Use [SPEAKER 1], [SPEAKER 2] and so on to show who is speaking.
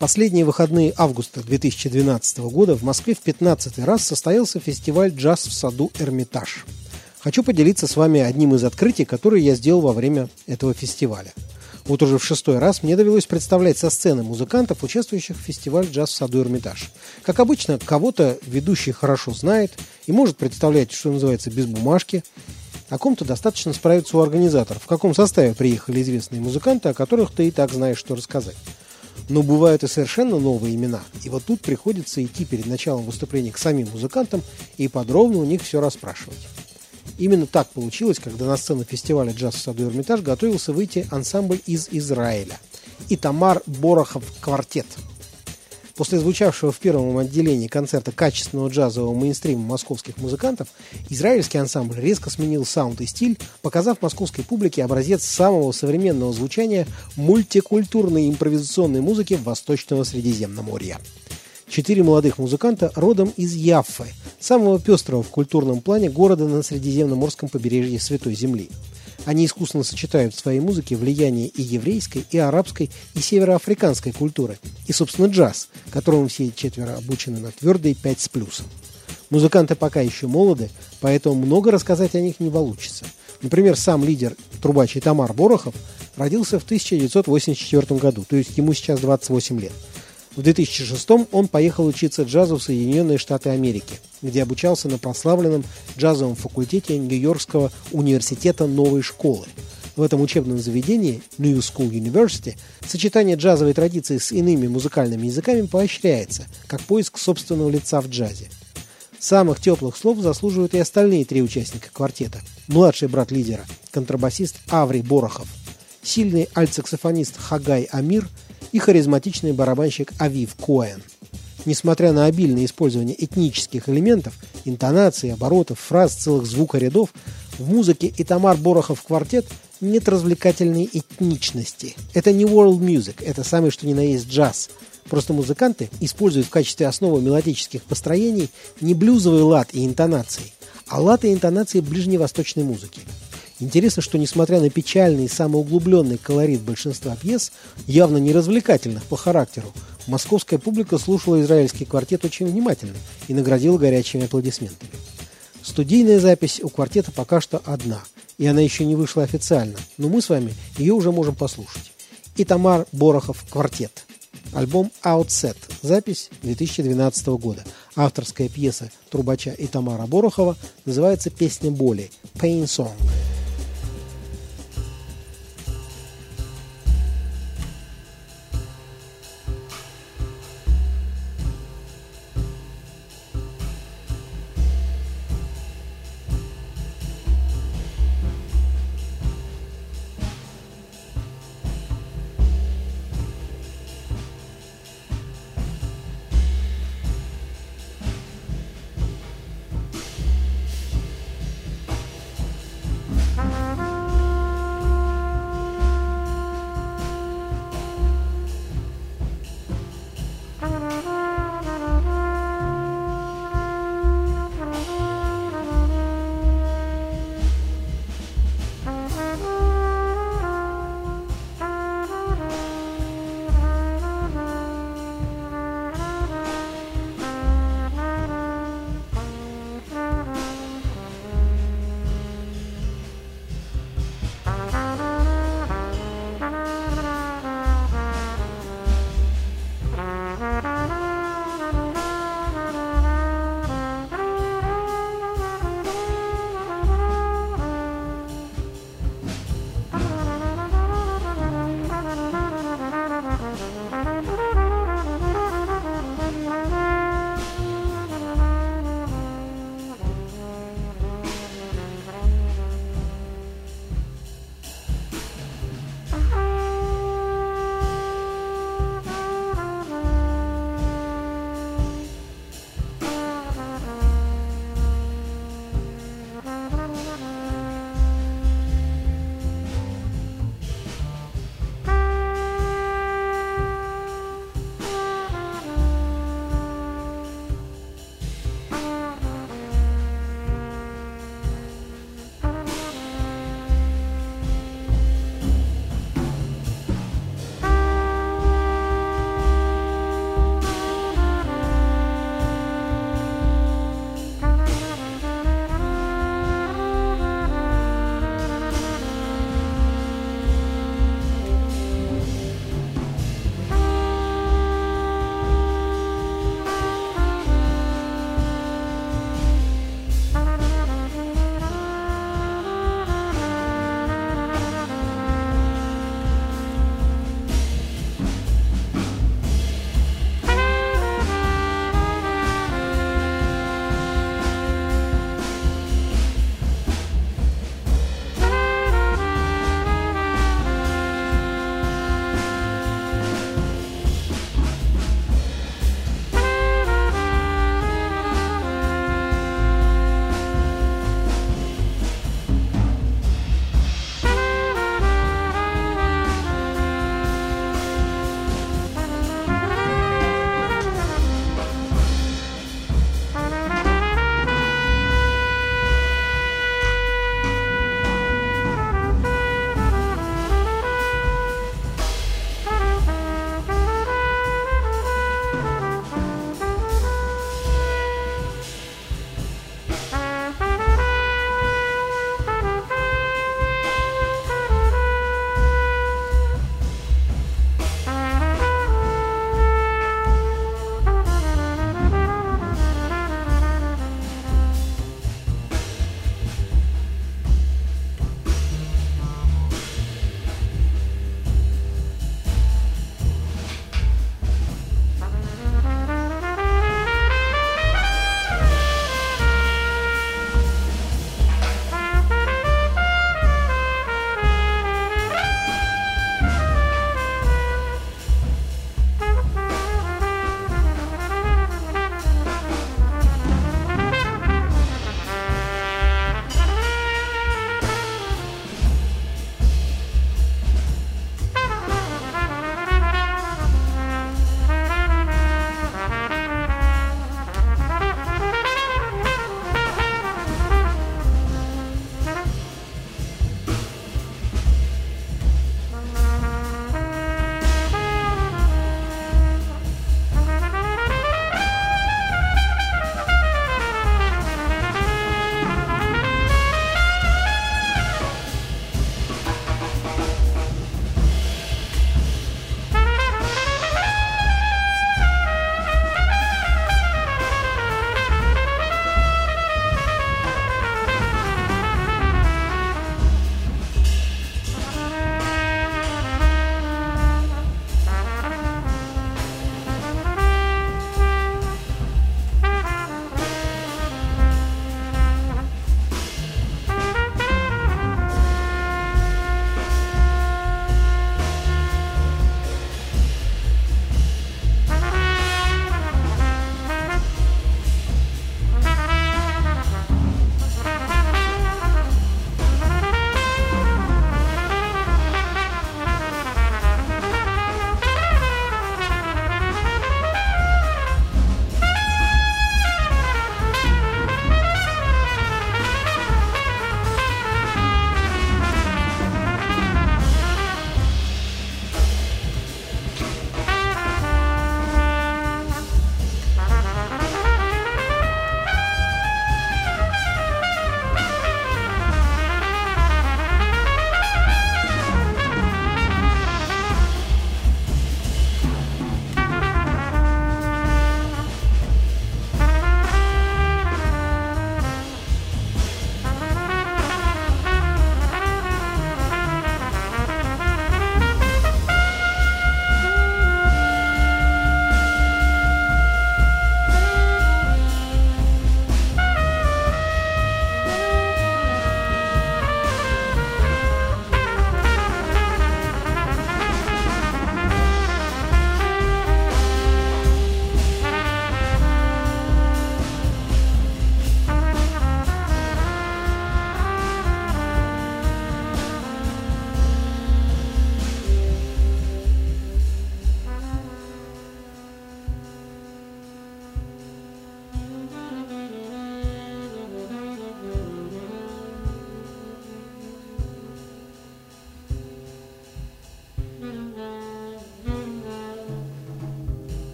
[SPEAKER 1] Последние выходные августа 2012 года в Москве в 15 раз состоялся фестиваль «Джаз в саду Эрмитаж». Хочу поделиться с вами одним из открытий, которые я сделал во время этого фестиваля. Вот уже в шестой раз мне довелось представлять со сцены музыкантов, участвующих в фестивале «Джаз в саду Эрмитаж». Как обычно, кого-то ведущий хорошо знает и может представлять, что называется, без бумажки – о ком-то достаточно справиться у организаторов, в каком составе приехали известные музыканты, о которых ты и так знаешь, что рассказать. Но бывают и совершенно новые имена, и вот тут приходится идти перед началом выступления к самим музыкантам и подробно у них все расспрашивать. Именно так получилось, когда на сцену фестиваля «Джаз в саду Эрмитаж» готовился выйти ансамбль из Израиля. И Тамар Борохов квартет – После звучавшего в первом отделении концерта качественного джазового мейнстрима московских музыкантов, израильский ансамбль резко сменил саунд и стиль, показав московской публике образец самого современного звучания мультикультурной импровизационной музыки Восточного Средиземноморья. Четыре молодых музыканта родом из Яффы, самого пестрого в культурном плане города на Средиземноморском побережье Святой Земли – они искусно сочетают в своей музыке влияние и еврейской, и арабской, и североафриканской культуры, и, собственно, джаз, которому все четверо обучены на твердые пять с плюсом. Музыканты пока еще молоды, поэтому много рассказать о них не получится. Например, сам лидер трубачий Тамар Борохов родился в 1984 году, то есть ему сейчас 28 лет – в 2006 он поехал учиться джазу в Соединенные Штаты Америки, где обучался на прославленном джазовом факультете Нью-Йоркского университета новой школы. В этом учебном заведении, New School University, сочетание джазовой традиции с иными музыкальными языками поощряется, как поиск собственного лица в джазе. Самых теплых слов заслуживают и остальные три участника квартета. Младший брат лидера, контрабасист Аври Борохов, сильный альтсаксофонист Хагай Амир – и харизматичный барабанщик Авив Коэн. Несмотря на обильное использование этнических элементов, интонаций, оборотов, фраз, целых звукорядов, в музыке Итамар Борохов квартет нет развлекательной этничности. Это не world music, это самый что ни на есть джаз. Просто музыканты используют в качестве основы мелодических построений не блюзовый лад и интонации, а лад и интонации ближневосточной музыки. Интересно, что несмотря на печальный и самоуглубленный колорит большинства пьес, явно не развлекательных по характеру, московская публика слушала израильский квартет очень внимательно и наградила горячими аплодисментами. Студийная запись у квартета пока что одна, и она еще не вышла официально, но мы с вами ее уже можем послушать. Итамар Борохов «Квартет». Альбом «Outset». Запись 2012 года. Авторская пьеса трубача Итамара Борохова называется «Песня боли» «Pain Song».